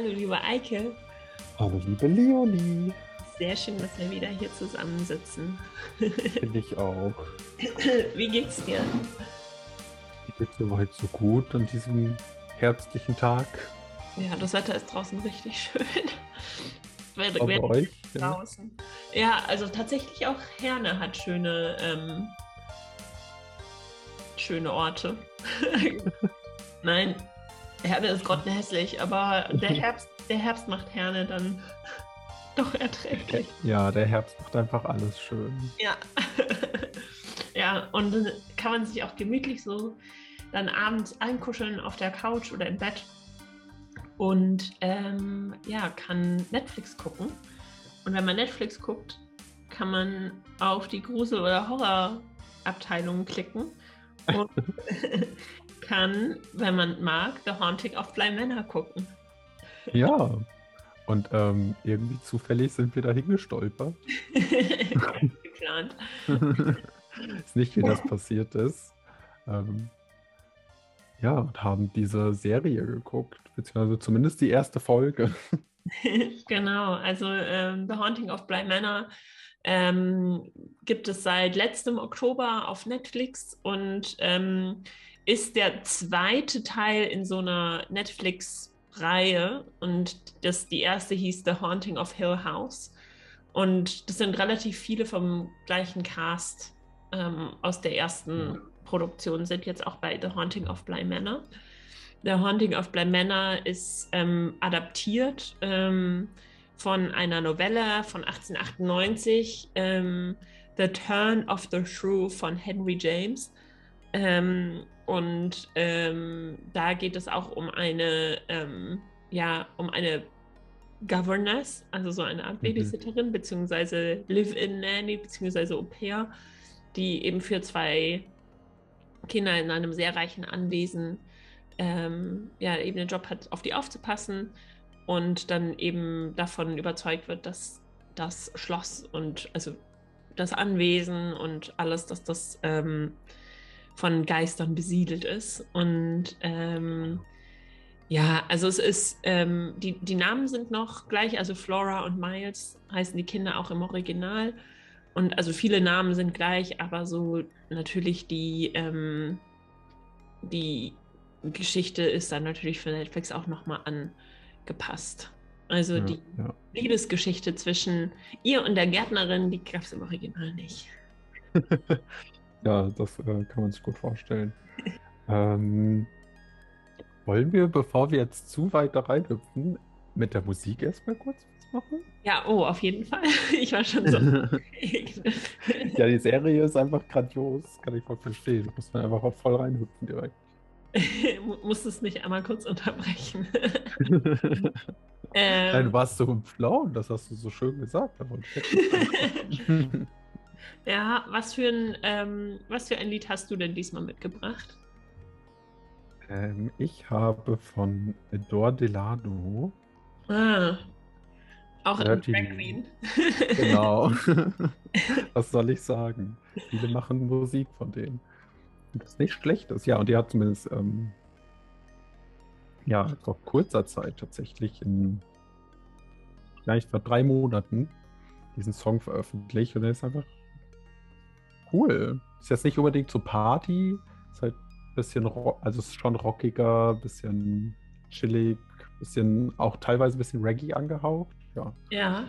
Hallo, liebe Eike. Hallo, liebe Leonie. Sehr schön, dass wir wieder hier zusammensitzen. Finde ich auch. Wie geht's dir? Mir geht's soweit so gut an diesem herbstlichen Tag. Ja, das Wetter ist draußen richtig schön. Auch bei euch? Ja. draußen. Ja, also tatsächlich auch Herne hat schöne, ähm, schöne Orte. Nein, Herne ist grottenhässlich, aber der Herbst, der Herbst macht Herne dann doch erträglich. ja, der Herbst macht einfach alles schön. Ja. ja, und dann kann man sich auch gemütlich so dann abends einkuscheln auf der Couch oder im Bett und ähm, ja, kann Netflix gucken. Und wenn man Netflix guckt, kann man auf die Grusel- oder Horrorabteilung klicken und kann, wenn man mag, The Haunting of Bly Manor gucken. Ja. Und ähm, irgendwie zufällig sind wir da hingestolpert. Geplant. ist nicht, wie das passiert ist. Ähm, ja, und haben diese Serie geguckt, beziehungsweise zumindest die erste Folge. genau, also ähm, The Haunting of Bly Manor ähm, gibt es seit letztem Oktober auf Netflix und ähm, ist der zweite Teil in so einer Netflix-Reihe und das, die erste hieß The Haunting of Hill House und das sind relativ viele vom gleichen Cast ähm, aus der ersten Produktion sind jetzt auch bei The Haunting of Bly Manor. The Haunting of Bly Manor ist ähm, adaptiert ähm, von einer Novelle von 1898, ähm, The Turn of the Shrew von Henry James. Ähm, und ähm, da geht es auch um eine, ähm, ja, um eine Governess, also so eine Art Mhm. Babysitterin, beziehungsweise Live-in-Nanny, beziehungsweise Au pair, die eben für zwei Kinder in einem sehr reichen Anwesen ähm, ja, eben den Job hat, auf die aufzupassen und dann eben davon überzeugt wird, dass das Schloss und also das Anwesen und alles, dass das ähm, von Geistern besiedelt ist. Und ähm, ja, also es ist, ähm, die, die Namen sind noch gleich, also Flora und Miles heißen die Kinder auch im Original. Und also viele Namen sind gleich, aber so natürlich die, ähm, die Geschichte ist dann natürlich für Netflix auch nochmal angepasst. Also Ja, die ja. Liebesgeschichte zwischen ihr und der Gärtnerin, die gab es im Original nicht. Ja, das äh, kann man sich gut vorstellen. ähm, wollen wir, bevor wir jetzt zu weit da reinhüpfen, mit der Musik erstmal kurz was machen? Ja, oh, auf jeden Fall. Ich war schon so. ja, die Serie ist einfach grandios, kann ich voll verstehen. Da muss man einfach auch voll reinhüpfen direkt. Muss es nicht einmal kurz unterbrechen. Nein, ähm, du warst so im Flow, das hast du so schön gesagt. Ja, was für, ein, ähm, was für ein Lied hast du denn diesmal mitgebracht? ähm, ich habe von Dor Delano, Ah, auch ein. Drag Queen. genau. Was soll ich sagen? Viele machen Musik von denen. Und Das nicht schlecht ist. Ja, und die hat zumindest ähm, ja, vor kurzer Zeit tatsächlich in vielleicht vor drei Monaten diesen Song veröffentlicht und der ist einfach cool. Ist jetzt nicht unbedingt so Party, ist halt ein bisschen, also ist schon rockiger, bisschen chillig, bisschen auch teilweise ein bisschen Reggae angehaucht. Ja, Ja.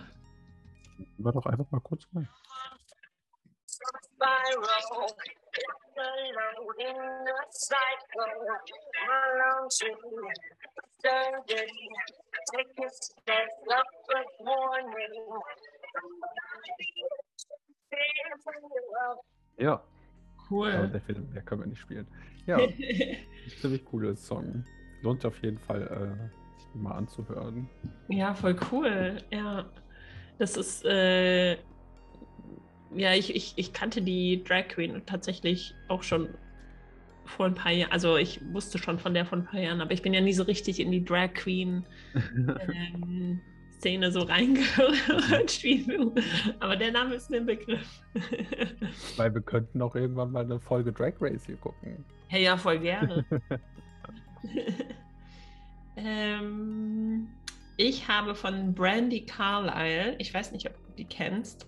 war doch einfach mal kurz rein. Ja, aber Cool. der Film, der können wir nicht spielen. Ja, ziemlich cooler Song. Lohnt auf jeden Fall, äh, sich den mal anzuhören. Ja, voll cool. Ja. Das ist, äh, ja, ich, ich, ich kannte die Drag Queen tatsächlich auch schon vor ein paar Jahren. Also ich wusste schon von der vor ein paar Jahren, aber ich bin ja nie so richtig in die Drag Queen ähm, Szene so reingerutscht wie du. Aber der Name ist mir ein Begriff. Weil wir könnten auch irgendwann mal eine Folge Drag Race hier gucken. hey, ja, voll gerne. ähm, ich habe von Brandy Carlyle, ich weiß nicht, ob du die kennst.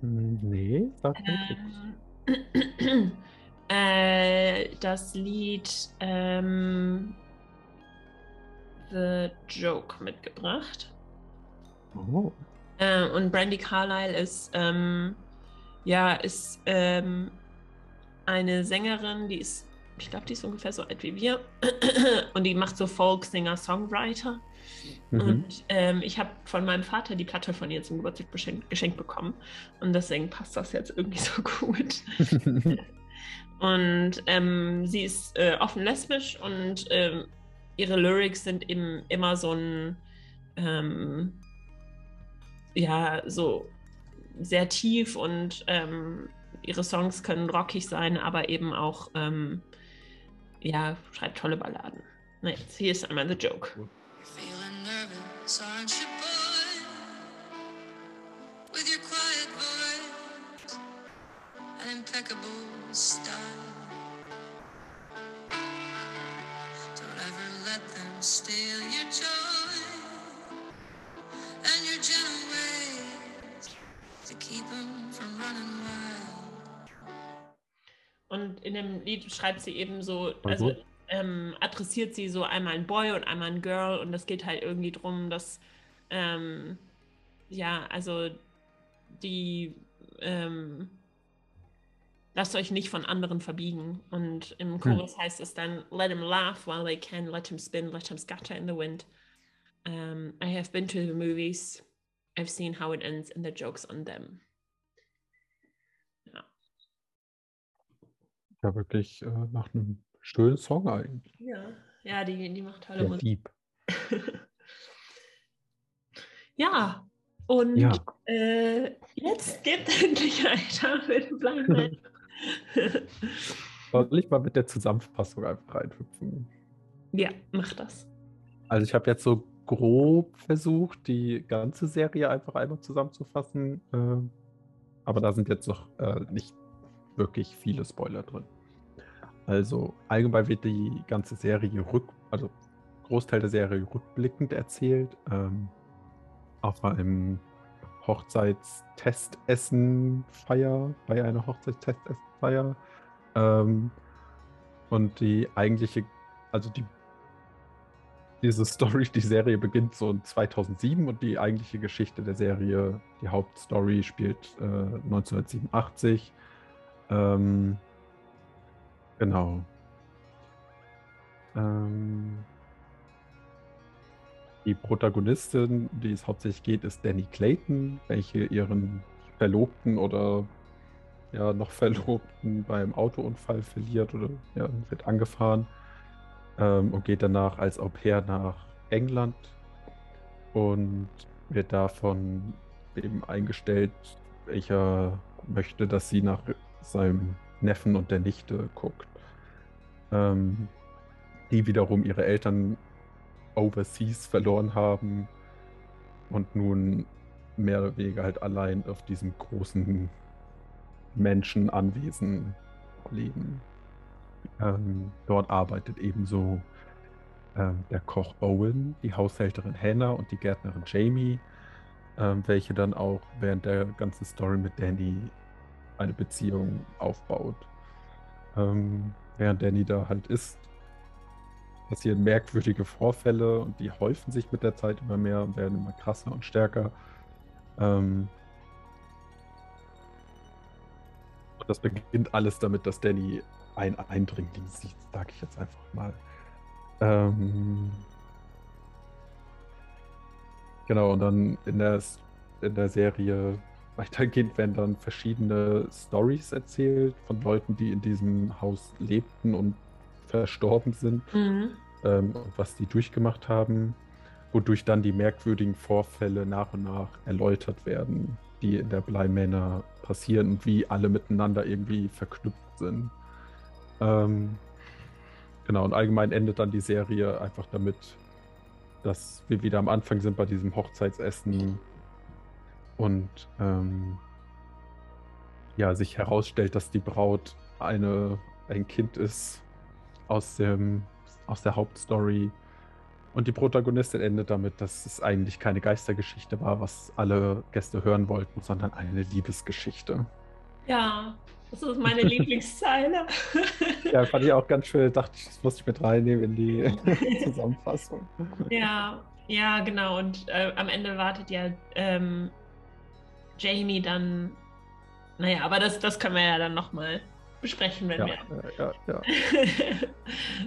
Hm, Nee, sag mir nichts. Ähm, äh, das Lied ähm, The Joke mitgebracht. Oh. Äh, und Brandy Carlyle ist, ähm, ja, ist ähm, eine Sängerin, die ist, ich glaube, die ist ungefähr so alt wie wir. und die macht so Folk-Singer-Songwriter. Mhm. Und ähm, ich habe von meinem Vater die Platte von ihr zum Geburtstag geschenkt, geschenkt bekommen. Und deswegen passt das jetzt irgendwie so gut. Und ähm, sie ist äh, offen lesbisch und ähm, ihre Lyrics sind eben immer so ein, ähm, ja, so sehr tief und ähm, ihre Songs können rockig sein, aber eben auch, ähm, ja, schreibt tolle Balladen. Na jetzt, hier ist einmal The Joke. Feeling nervous, aren't you, and your gentle ways to keep them from running wild. Und in dem Lied schreibt sie eben so, also ähm, adressiert sie so einmal ein Boy und einmal ein Girl und es geht halt irgendwie drum, dass ähm, ja, also die ähm, lasst euch nicht von anderen verbiegen. Und im Chorus heißt es dann, let him laugh while they can, let him spin, let him scatter in the wind. Um, I have been to the movies, I've seen how it ends and the joke's on them. Ja, wirklich äh, nach einem schönen Song eigentlich. Ja, ja die, die macht tolle Sehr Musik. deep. Ja, und Ja. äh, jetzt gibt endlich einer für den Blind. Soll ich mal mit der Zusammenfassung einfach reinhüpfen? ja, mach das. Also ich habe jetzt so grob versucht, die ganze Serie einfach einmal zusammenzufassen. Äh, aber da sind jetzt noch äh, nicht wirklich viele Spoiler drin. Also allgemein wird die ganze Serie rück, also Großteil der Serie rückblickend erzählt. Ähm, auf einem Hochzeitstestessenfeier, bei einer Hochzeitstestessenfeier. Ähm, und die eigentliche, also die diese Story, die Serie beginnt so in 2007 und die eigentliche Geschichte der Serie, die Hauptstory spielt äh, 1987. Ähm, genau. Ähm, die Protagonistin, die es hauptsächlich geht, ist Danny Clayton, welche ihren Verlobten oder ja noch Verlobten beim Autounfall verliert oder ja, wird angefahren ähm, und geht danach als Au pair nach England und wird davon eben eingestellt, welcher möchte, dass sie nach seinem Neffen und der Nichte guckt. Ähm, die wiederum ihre Eltern overseas verloren haben und nun mehr oder weniger halt allein auf diesem großen Menschenanwesen leben. Ähm, dort arbeitet ebenso ähm, der Koch Owen, die Haushälterin Hannah und die Gärtnerin Jamie, ähm, welche dann auch während der ganzen Story mit Danny eine Beziehung aufbaut. Ähm, während Danny da halt ist, passieren merkwürdige Vorfälle und die häufen sich mit der Zeit immer mehr und werden immer krasser und stärker. Ähm, und das beginnt alles damit, dass Danny ein Eindringling sieht, sage ich jetzt einfach mal. Ähm, genau, und dann in der, in der Serie weitergehend werden dann verschiedene Stories erzählt von Leuten, die in diesem Haus lebten und verstorben sind Mhm. ähm, und was die durchgemacht haben, wodurch dann die merkwürdigen Vorfälle nach und nach erläutert werden, die in der Bly Manor passieren und wie alle miteinander irgendwie verknüpft sind. Ähm, genau, und allgemein endet dann die Serie einfach damit, dass wir wieder am Anfang sind bei diesem Hochzeitsessen und ähm, ja, sich herausstellt, dass die Braut eine, ein Kind ist aus, dem, aus der Hauptstory Und die Protagonistin endet damit, dass es eigentlich keine Geistergeschichte war, was alle Gäste hören wollten, sondern eine Liebesgeschichte. Ja, das ist meine Lieblingszeile. Ja, fand ich auch ganz schön. Dachte ich, das muss ich mit reinnehmen in die Zusammenfassung. Ja, ja, genau. Und äh, am Ende wartet ja ähm, Jamie dann. Naja, aber das, das können wir ja dann nochmal besprechen, wenn Ja, wir ja, ja.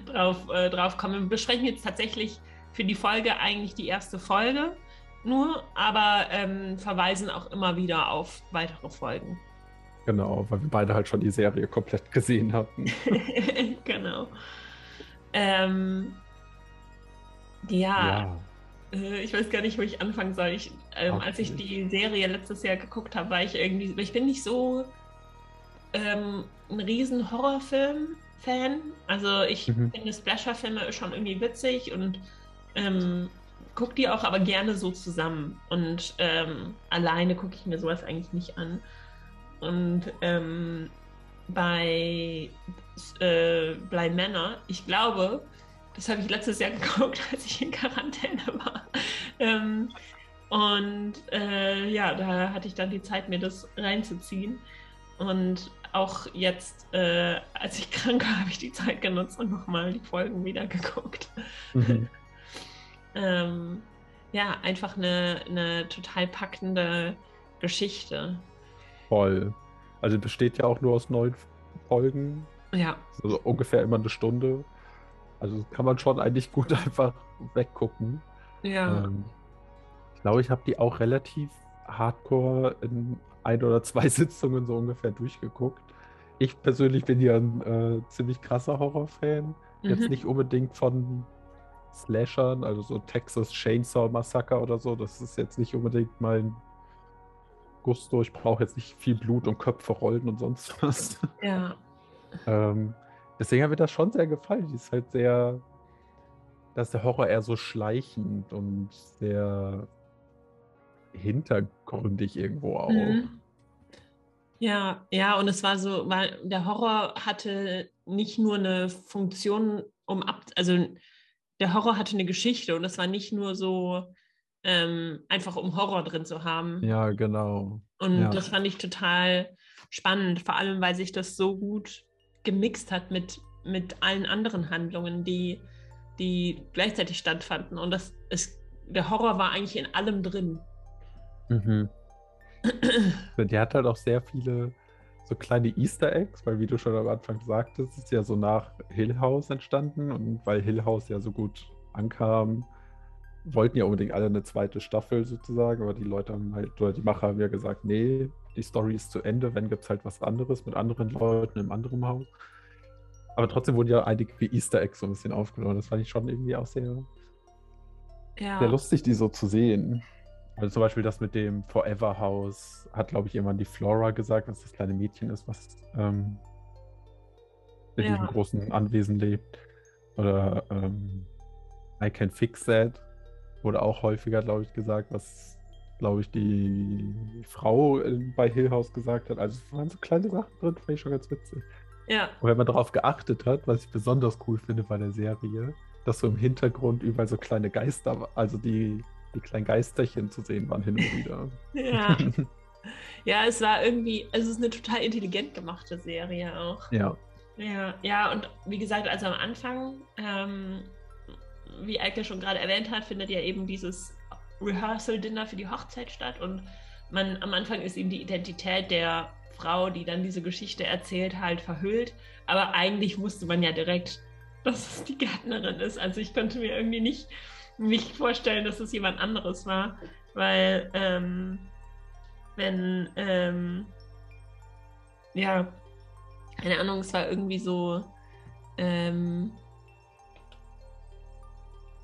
drauf, äh, drauf kommen. Wir besprechen jetzt tatsächlich für die Folge eigentlich die erste Folge nur, aber ähm, verweisen auch immer wieder auf weitere Folgen. Genau, weil wir beide halt schon die Serie komplett gesehen hatten. genau. Ähm, ja, Äh, ich weiß gar nicht, wo ich anfangen soll. Ich, ähm, Ach, als ich die Serie letztes Jahr geguckt habe, war ich irgendwie, ich bin nicht so ähm, ein riesen Horrorfilm-Fan. Also ich Mhm. finde Splasher-Filme schon irgendwie witzig und ähm, gucke die auch aber gerne so zusammen. Und ähm, alleine gucke ich mir sowas eigentlich nicht an. Und ähm, bei äh, Blind Manor, ich glaube, das habe ich letztes Jahr geguckt, als ich in Quarantäne war. Ähm, und äh, ja, da hatte ich dann die Zeit, mir das reinzuziehen. Und auch jetzt, äh, als ich krank war, habe ich die Zeit genutzt und nochmal die Folgen wieder geguckt. Mhm. Ähm, ja, einfach eine, eine total packende Geschichte. Voll. Also besteht ja auch nur aus neun Folgen, Ja, also ungefähr immer eine Stunde. Also kann man schon eigentlich gut einfach weggucken. ja, Ähm, ich glaube, ich habe die auch relativ hardcore in ein oder zwei Sitzungen so ungefähr durchgeguckt. Ich persönlich bin ja ein äh, ziemlich krasser Horrorfan. Jetzt Mhm. nicht unbedingt von Slashern, also so Texas Chainsaw Massacre oder so. Das ist jetzt nicht unbedingt mein Gusto. Ich brauche jetzt nicht viel Blut und Köpfe rollen und sonst was. ja, Ähm, deswegen hat mir das schon sehr gefallen. Die ist halt sehr, da ist der Horror eher so schleichend und sehr hintergründig irgendwo auch. Mhm. Ja, ja, und es war so, weil der Horror hatte nicht nur eine Funktion, um ab, also der Horror hatte eine Geschichte und es war nicht nur so ähm, einfach um Horror drin zu haben. Ja, genau. Und ja. das fand ich total spannend, vor allem weil sich das so gut gemixt hat mit, mit allen anderen Handlungen, die, die gleichzeitig stattfanden. Und das ist, der Horror war eigentlich in allem drin. Mhm. Die hat halt auch sehr viele so kleine Easter Eggs, weil wie du schon am Anfang sagtest, ist ja so nach Hill House entstanden und weil Hill House ja so gut ankam, wollten ja unbedingt alle eine zweite Staffel sozusagen, aber die Leute haben halt, oder die Macher haben ja gesagt, nee, die Story ist zu Ende, wenn gibt es halt was anderes mit anderen Leuten im anderen Haus. Aber trotzdem wurden ja einige Easter Eggs so ein bisschen aufgenommen. Das fand ich schon irgendwie auch sehr, Ja, sehr lustig, die so zu sehen. Also zum Beispiel das mit dem Forever House hat, glaube ich, irgendwann die Flora gesagt, was das kleine Mädchen ist, was ähm, in Ja. diesem großen Anwesen lebt. Oder ähm, I Can Fix That wurde auch häufiger, glaube ich, gesagt, was, glaube ich, die Frau bei Hill House gesagt hat. Also es waren so kleine Sachen drin, fand ich schon ganz witzig. ja, Und wenn man darauf geachtet hat, was ich besonders cool finde bei der Serie, dass so im Hintergrund überall so kleine Geister, also die, die kleinen Geisterchen zu sehen waren hin und wieder. ja. Ja, es war irgendwie, es ist eine total intelligent gemachte Serie auch. ja. Ja, ja, und wie gesagt, also am Anfang, ähm, wie Eike schon gerade erwähnt hat, findet ja eben dieses Rehearsal-Dinner für die Hochzeit statt und man am Anfang ist eben die Identität der Frau, die dann diese Geschichte erzählt, halt verhüllt. Aber eigentlich wusste man ja direkt, dass es die Gärtnerin ist. Also ich konnte mir irgendwie nicht, nicht vorstellen, dass es jemand anderes war, weil ähm, wenn ähm, ja, keine Ahnung, es war irgendwie so ähm,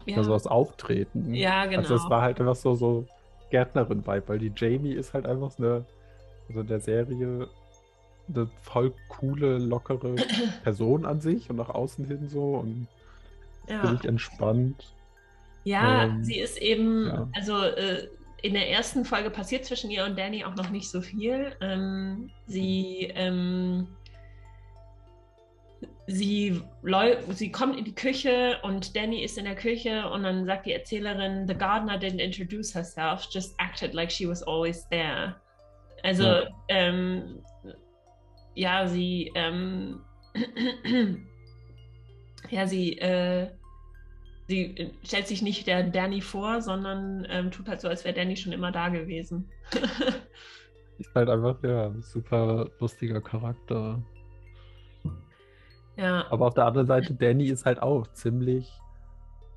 ja, Also das Auftreten. ja, genau. Also es war halt einfach so, so Gärtnerin-Vibe, weil die Jamie ist halt einfach so eine, also in der Serie eine voll coole, lockere Person an sich und nach außen hin so und ja. völlig entspannt. Ja, Ähm, sie ist eben, ja. also äh, in der ersten Folge passiert zwischen ihr und Danny auch noch nicht so viel. Ähm, sie, ähm, sie, sie kommt in die Küche und Danny ist in der Küche und dann sagt die Erzählerin, the gardener didn't introduce herself, just acted like she was always there. Also, Ja. ähm, ja, sie, ähm, ja, sie, äh, sie stellt sich nicht der Danny vor, sondern ähm, tut halt so, als wäre Danny schon immer da gewesen. Ist halt einfach, ja, super lustiger Charakter. Ja, Aber auf der anderen Seite, Danny ist halt auch ziemlich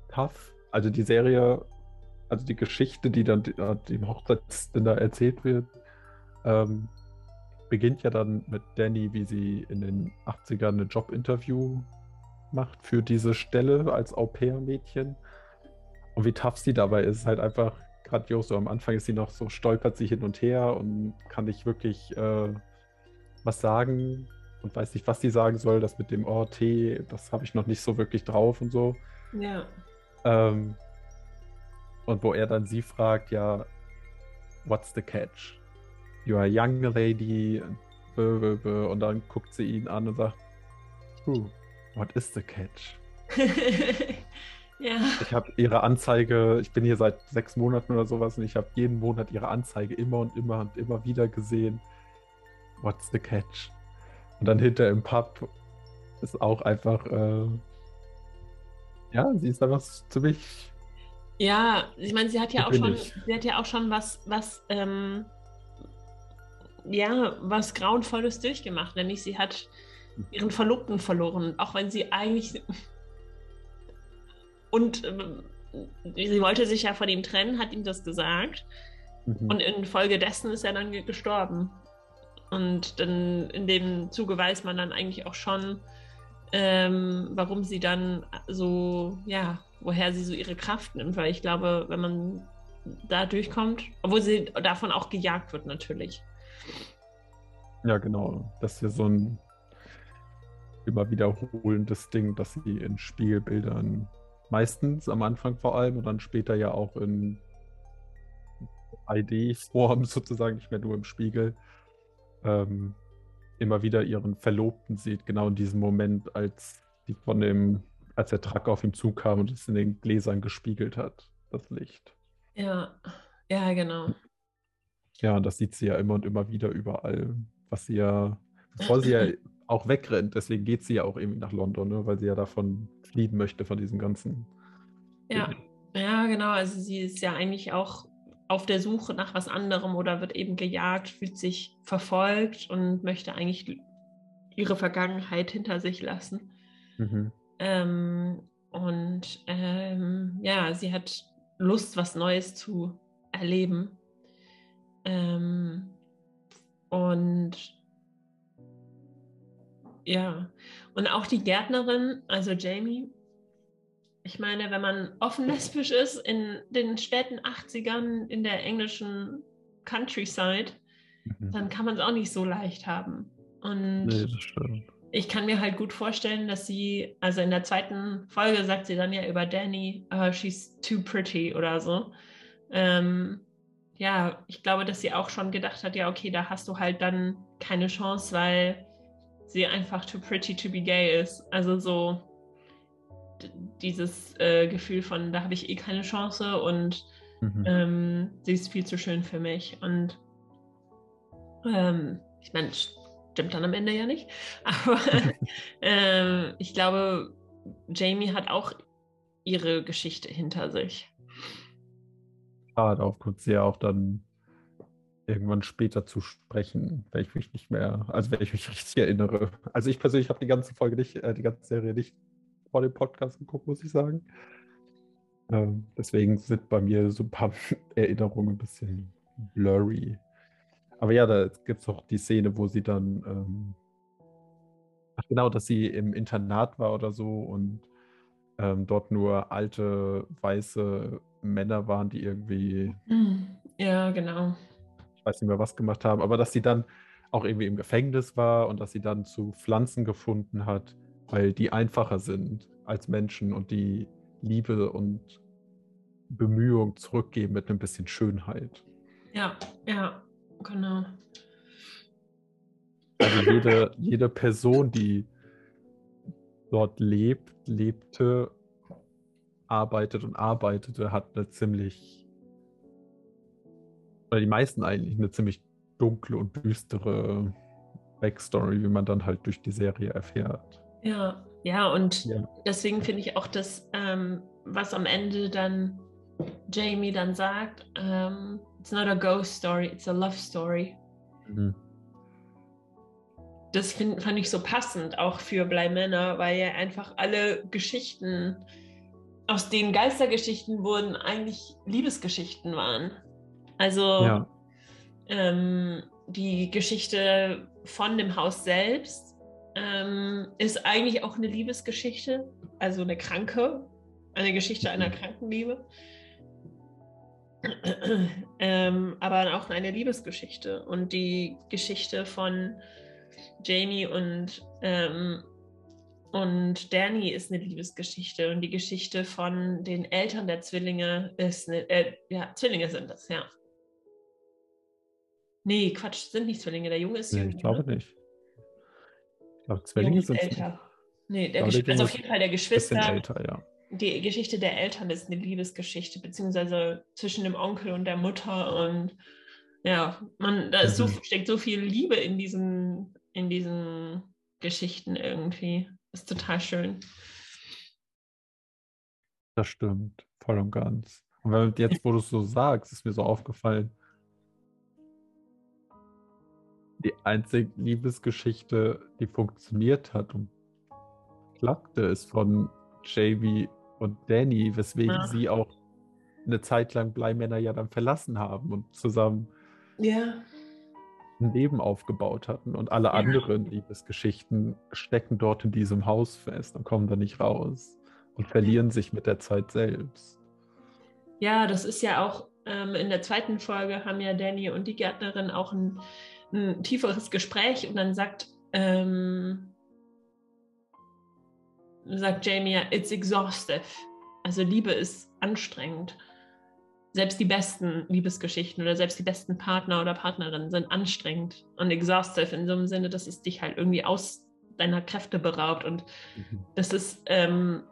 tough. Also die Serie, also die Geschichte, die dann die- äh, dem Hochzeitsdinner erzählt wird, ähm, beginnt ja dann mit Danny, wie sie in den 80ern ein Jobinterview macht für diese Stelle als Au-pair-Mädchen. Und wie tough sie dabei ist, halt einfach grandios. So am Anfang ist sie noch so, stolpert sie hin und her und kann nicht wirklich äh, was sagen und weiß nicht, was sie sagen soll. Das mit dem Oh, Tee, das habe ich noch nicht so wirklich drauf und so. ja, Ähm, und wo er dann sie fragt, ja, what's the catch? You are a young lady, und dann guckt sie ihn an und sagt, True, what is the catch? ja, Ich habe ihre Anzeige, ich bin hier seit sechs Monaten oder sowas und ich habe jeden Monat ihre Anzeige immer und immer und immer wieder gesehen. What's the catch? Und dann hinter im Pub ist auch einfach, äh, ja, sie ist einfach ziemlich, ja, ich meine, sie hat ja auch schon, ich. sie hat ja auch schon was, was, ähm, ja, was Grauenvolles durchgemacht, nämlich sie hat ihren Verlobten verloren, auch wenn sie eigentlich und ähm, sie wollte sich ja von ihm trennen, hat ihm das gesagt Mhm. und infolgedessen ist er dann ge- gestorben. Und dann in dem Zuge weiß man dann eigentlich auch schon, ähm, warum sie dann so, ja, woher sie so ihre Kraft nimmt, weil ich glaube, wenn man da durchkommt, obwohl sie davon auch gejagt wird natürlich. ja genau, das ist ja so ein immer wiederholendes Ding, dass sie in Spiegelbildern meistens am Anfang vor allem und dann später ja auch in 3D-Form sozusagen, nicht mehr nur im Spiegel, ähm, immer wieder ihren Verlobten sieht, genau in diesem Moment, als die von dem, als der Truck auf ihn zukam und es in den Gläsern gespiegelt hat, das Licht. Ja, ja, genau. Ja, und das sieht sie ja immer und immer wieder überall, was sie ja, bevor sie ja auch wegrennt, deswegen geht sie ja auch irgendwie nach London, ne, weil sie ja davon fliehen möchte, von diesem ganzen. Ja, ja, genau. Also sie ist ja eigentlich auch auf der Suche nach was anderem oder wird eben gejagt, fühlt sich verfolgt und möchte eigentlich ihre Vergangenheit hinter sich lassen. Mhm. Ähm, und ähm, ja, sie hat Lust, was Neues zu erleben. Ähm, und ja, und auch die Gärtnerin, also Jamie, ich meine, wenn man offen lesbisch ist in den späten 80ern in der englischen Countryside, Mhm. dann kann man es auch nicht so leicht haben. Und Nee, das stimmt. ich kann mir halt gut vorstellen, dass sie, also in der zweiten Folge sagt sie dann ja über Danny, uh, she's too pretty oder so. Ähm, ja, ich glaube, dass sie auch schon gedacht hat, ja, okay, da hast du halt dann keine Chance, weil sie einfach too pretty to be gay ist. Also so dieses äh, Gefühl von, da habe ich eh keine Chance und Mhm. ähm, sie ist viel zu schön für mich. Und ähm, ich meine, stimmt dann am Ende ja nicht. Aber ähm, ich glaube, Jamie hat auch ihre Geschichte hinter sich. Ah, darauf kommt sie ja auch dann irgendwann später zu sprechen, wenn ich mich nicht mehr, also wenn ich mich richtig erinnere. Also ich persönlich habe die ganze Folge nicht, äh, die ganze Serie nicht vor dem Podcast geguckt, muss ich sagen. Ähm, deswegen sind bei mir so ein paar Erinnerungen ein bisschen blurry. Aber ja, da gibt es auch die Szene, wo sie dann, ähm, ach genau, dass sie im Internat war oder so und ähm, dort nur alte, weiße Männer waren, die irgendwie Ja, genau. ich weiß nicht mehr was gemacht haben, aber dass sie dann auch irgendwie im Gefängnis war und dass sie dann zu Pflanzen gefunden hat, weil die einfacher sind als Menschen und die Liebe und Bemühung zurückgeben mit ein bisschen Schönheit. Ja, ja, genau. Also jede, jede Person, die dort lebt, lebte, arbeitet und arbeitete, hat eine ziemlich, oder die meisten eigentlich, eine ziemlich dunkle und düstere Backstory, wie man dann halt durch die Serie erfährt. Ja, ja, und Ja. deswegen finde ich auch das, ähm, was am Ende dann Jamie dann sagt, ähm, it's not a ghost story, it's a love story. Mhm. Das find, fand ich so passend, auch für Bleimänner, weil ja einfach alle Geschichten, aus denen Geistergeschichten wurden, eigentlich Liebesgeschichten waren. Also Ja, ähm, die Geschichte von dem Haus selbst ähm, ist eigentlich auch eine Liebesgeschichte, also eine kranke, eine Geschichte einer Mhm. Krankenliebe. ähm, aber auch eine Liebesgeschichte. Und die Geschichte von Jamie und, ähm, und Danny ist eine Liebesgeschichte. Und die Geschichte von den Eltern der Zwillinge ist eine, äh, ja, Zwillinge sind das, ja. Nee, Quatsch, sind nicht Zwillinge. Der Junge ist nee, jünger. ich glaube ne? nicht. Ich glaube, Zwillinge sind älter. Nee, der Gesch also auf jeden Fall der Geschwister. älter, ja. Die Geschichte der Eltern ist eine Liebesgeschichte, beziehungsweise zwischen dem Onkel und der Mutter. Und ja, man, da ist so, Mhm. steckt so viel Liebe in diesen, in diesen Geschichten irgendwie. Ist total schön. Das stimmt, voll und ganz. Und wenn, jetzt, wo du es so sagst, ist mir so aufgefallen, die einzige Liebesgeschichte, die funktioniert hat und klappte, ist von Jamie und Danny, weswegen Ja. sie auch eine Zeit lang Bleimänner ja dann verlassen haben und zusammen Ja. ein Leben aufgebaut hatten. Und alle Ja. anderen Liebesgeschichten stecken dort in diesem Haus fest und kommen da nicht raus und verlieren sich mit der Zeit selbst. Ja, das ist ja auch ähm, in der zweiten Folge haben ja Danny und die Gärtnerin auch ein, ein tieferes Gespräch und dann sagt, ähm, sagt Jamie ja, it's exhaustive. Also Liebe ist anstrengend. Selbst die besten Liebesgeschichten oder selbst die besten Partner oder Partnerinnen sind anstrengend und exhaustive in so einem Sinne, dass es dich halt irgendwie aus deiner Kräfte beraubt und das ist, ähm,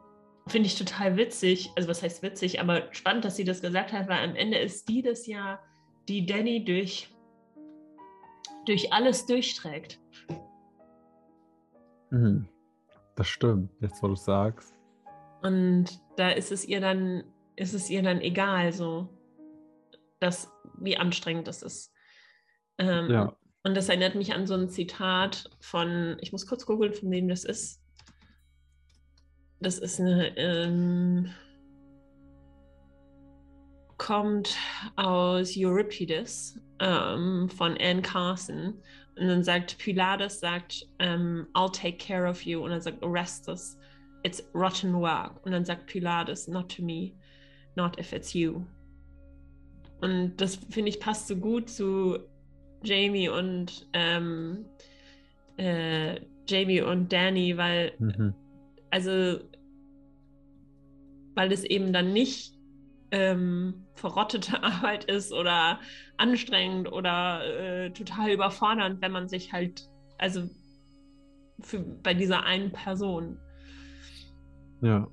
finde ich total witzig. Also, was heißt witzig, aber spannend, dass sie das gesagt hat, weil am Ende ist die das ja, die Danny durch, durch alles durchträgt. Mhm. Das stimmt, jetzt wo du sagst. Und da ist es ihr dann, ist es ihr dann egal, so, dass, wie anstrengend das ist. Ähm, Ja, Und das erinnert mich an so ein Zitat von, ich muss kurz googeln, von wem das ist. Das ist eine, ähm, kommt aus Euripides ähm, von Anne Carson. Und dann sagt Pylades, sagt, ähm, I'll take care of you. Und dann sagt Orestes, it's rotten work. Und dann sagt Pylades, not to me, not if it's you. Und das finde ich passt so gut zu Jamie und ähm, äh, Jamie und Danny, weil mhm. also weil es eben dann nicht ähm, verrottete Arbeit ist oder anstrengend oder äh, total überfordernd, wenn man sich halt also für, bei dieser einen Person. Ja.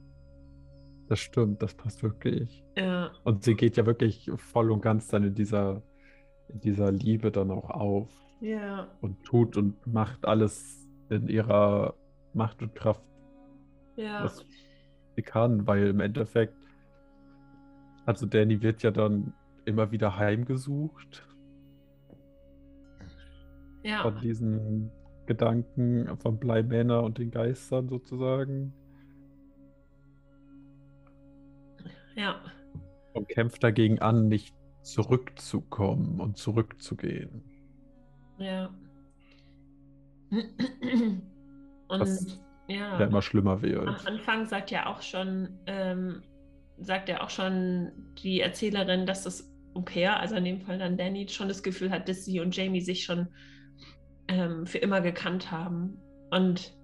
Das stimmt, das passt wirklich. ja. Und sie geht ja wirklich voll und ganz dann in dieser, in dieser Liebe dann auch auf. Ja. Und tut und macht alles in ihrer Macht und Kraft, ja. was sie kann, weil im Endeffekt, also Danny wird ja dann immer wieder heimgesucht ja. von diesen Gedanken von Bleimänner und den Geistern sozusagen. Ja. Und kämpft dagegen an, nicht zurückzukommen und zurückzugehen. ja. Und Was ja. Ja, immer schlimmer wird. Am Anfang sagt ja auch schon, ähm, sagt ja auch schon die Erzählerin, dass das Au pair, also in dem Fall dann Danny, schon das Gefühl hat, dass sie und Jamie sich schon ähm, für immer gekannt haben. Und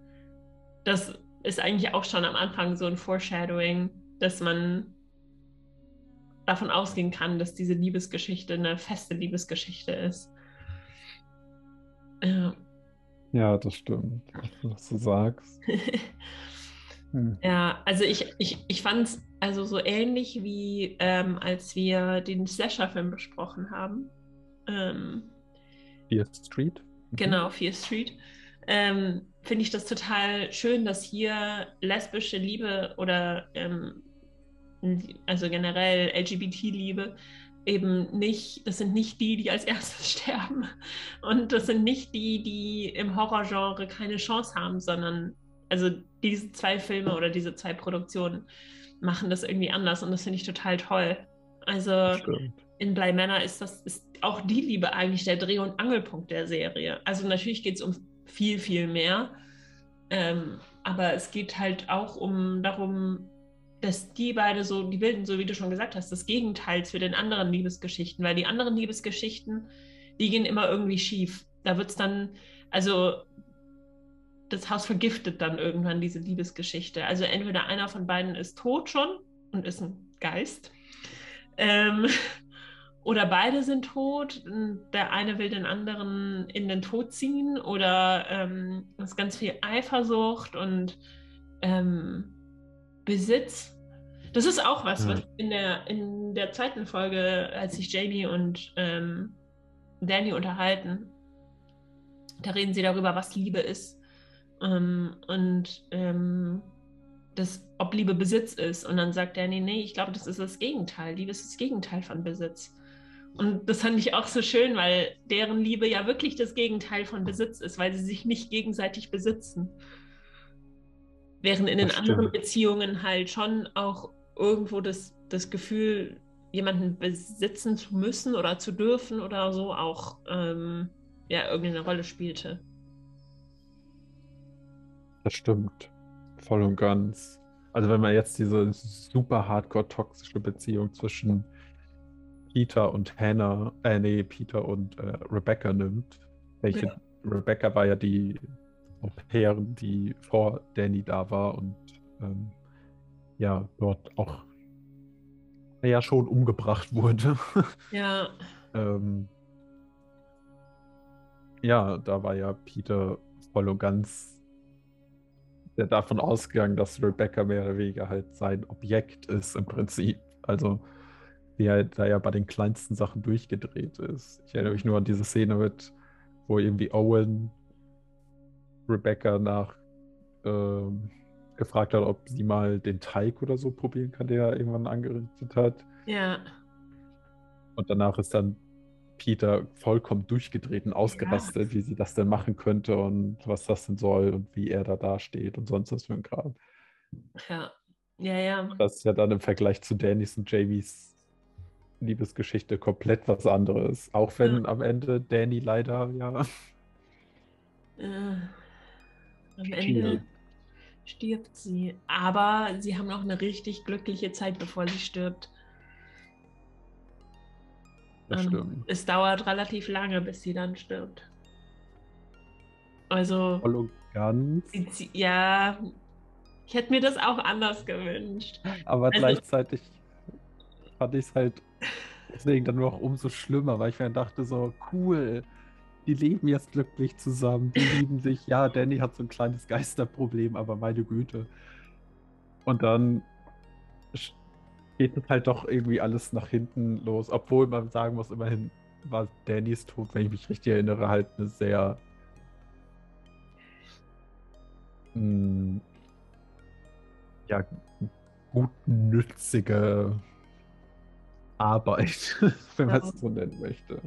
das ist eigentlich auch schon am Anfang so ein Foreshadowing, dass man davon ausgehen kann, dass diese Liebesgeschichte eine feste Liebesgeschichte ist. Ja. Ja, das stimmt, was du sagst. Hm. Ja, also ich, ich, ich fand es also so ähnlich wie ähm, als wir den Slasher-Film besprochen haben. Ähm, Fear Street. Mhm. Genau, Fear Street. Ähm, Finde ich das total schön, dass hier lesbische Liebe oder ähm, also generell LGBT-Liebe eben nicht, das sind nicht die, die als erstes sterben. Und das sind nicht die, die im Horrorgenre keine Chance haben, sondern also diese zwei Filme oder diese zwei Produktionen machen das irgendwie anders und das finde ich total toll. Also Stimmt. in Bly Manor ist das ist auch die Liebe eigentlich der Dreh- und Angelpunkt der Serie. Also natürlich geht es um viel, viel mehr. Ähm, aber es geht halt auch um darum, dass die beide so, die bilden, so wie du schon gesagt hast, das Gegenteil zu den anderen Liebesgeschichten, weil die anderen Liebesgeschichten, die gehen immer irgendwie schief. Da wird es dann, also das Haus vergiftet dann irgendwann diese Liebesgeschichte. Also entweder einer von beiden ist tot schon und ist ein Geist. Ähm, oder beide sind tot. Der eine will den anderen in den Tod ziehen oder ähm, ist ganz viel Eifersucht und ähm, Besitz. Das ist auch was, Ja. was in der, in der zweiten Folge, als sich Jamie und ähm, Danny unterhalten, da reden sie darüber, was Liebe ist. Ähm, und ähm, das, ob Liebe Besitz ist. Und dann sagt Danny, nee, ich glaube, das ist das Gegenteil. Liebe ist das Gegenteil von Besitz. Und das fand ich auch so schön, weil deren Liebe ja wirklich das Gegenteil von Besitz ist, weil sie sich nicht gegenseitig besitzen. Während in den anderen. Beziehungen halt schon auch irgendwo das, das Gefühl, jemanden besitzen zu müssen oder zu dürfen oder so auch ähm, ja, irgendeine Rolle spielte. Das stimmt. Voll und ganz. Also wenn man jetzt diese super hardcore toxische Beziehung zwischen Peter und Hannah, äh nee, Peter und äh, Rebecca nimmt, welche Ja. Rebecca war ja die Au pair, die vor Danny da war und ähm, ja, dort auch ja schon umgebracht wurde. Ja, ähm, ja, da war ja Peter voll und ganz der davon ausgegangen, dass Rebecca mehr oder weniger halt sein Objekt ist im Prinzip. Also wie er da ja bei den kleinsten Sachen durchgedreht ist. Ich erinnere mich nur an diese Szene mit, wo irgendwie Owen Rebecca nach ähm, gefragt hat, ob sie mal den Teig oder so probieren kann, der er irgendwann angerichtet hat. ja. Und danach ist dann Peter vollkommen durchgedreht und ausgerastet, wie sie das denn machen könnte und was das denn soll und wie er da dasteht und sonst was für ein Kram. Ja, ja, ja. Das ist ja dann im Vergleich zu Dannys und Jamies Liebesgeschichte komplett was anderes. Auch wenn am Ende Danny leider ja Äh, am. Ende stirbt sie. Aber sie haben noch eine richtig glückliche Zeit, bevor sie stirbt. Das Ähm, stimmt. Es dauert relativ lange, bis sie dann stirbt. Also, Voll und ganz, sie, ja, ich hätte mir das auch anders gewünscht. aber also- gleichzeitig fand ich es halt deswegen dann noch umso schlimmer, weil ich mir dachte so, cool, die leben jetzt glücklich zusammen, die lieben sich. Ja, Danny hat so ein kleines Geisterproblem, aber meine Güte. Und dann geht es halt doch irgendwie alles nach hinten los, obwohl man sagen muss, immerhin war Dannys Tod, wenn ich mich richtig erinnere, halt eine sehr mh, ja, gutnützige Arbeit, wenn man es so nennen möchte.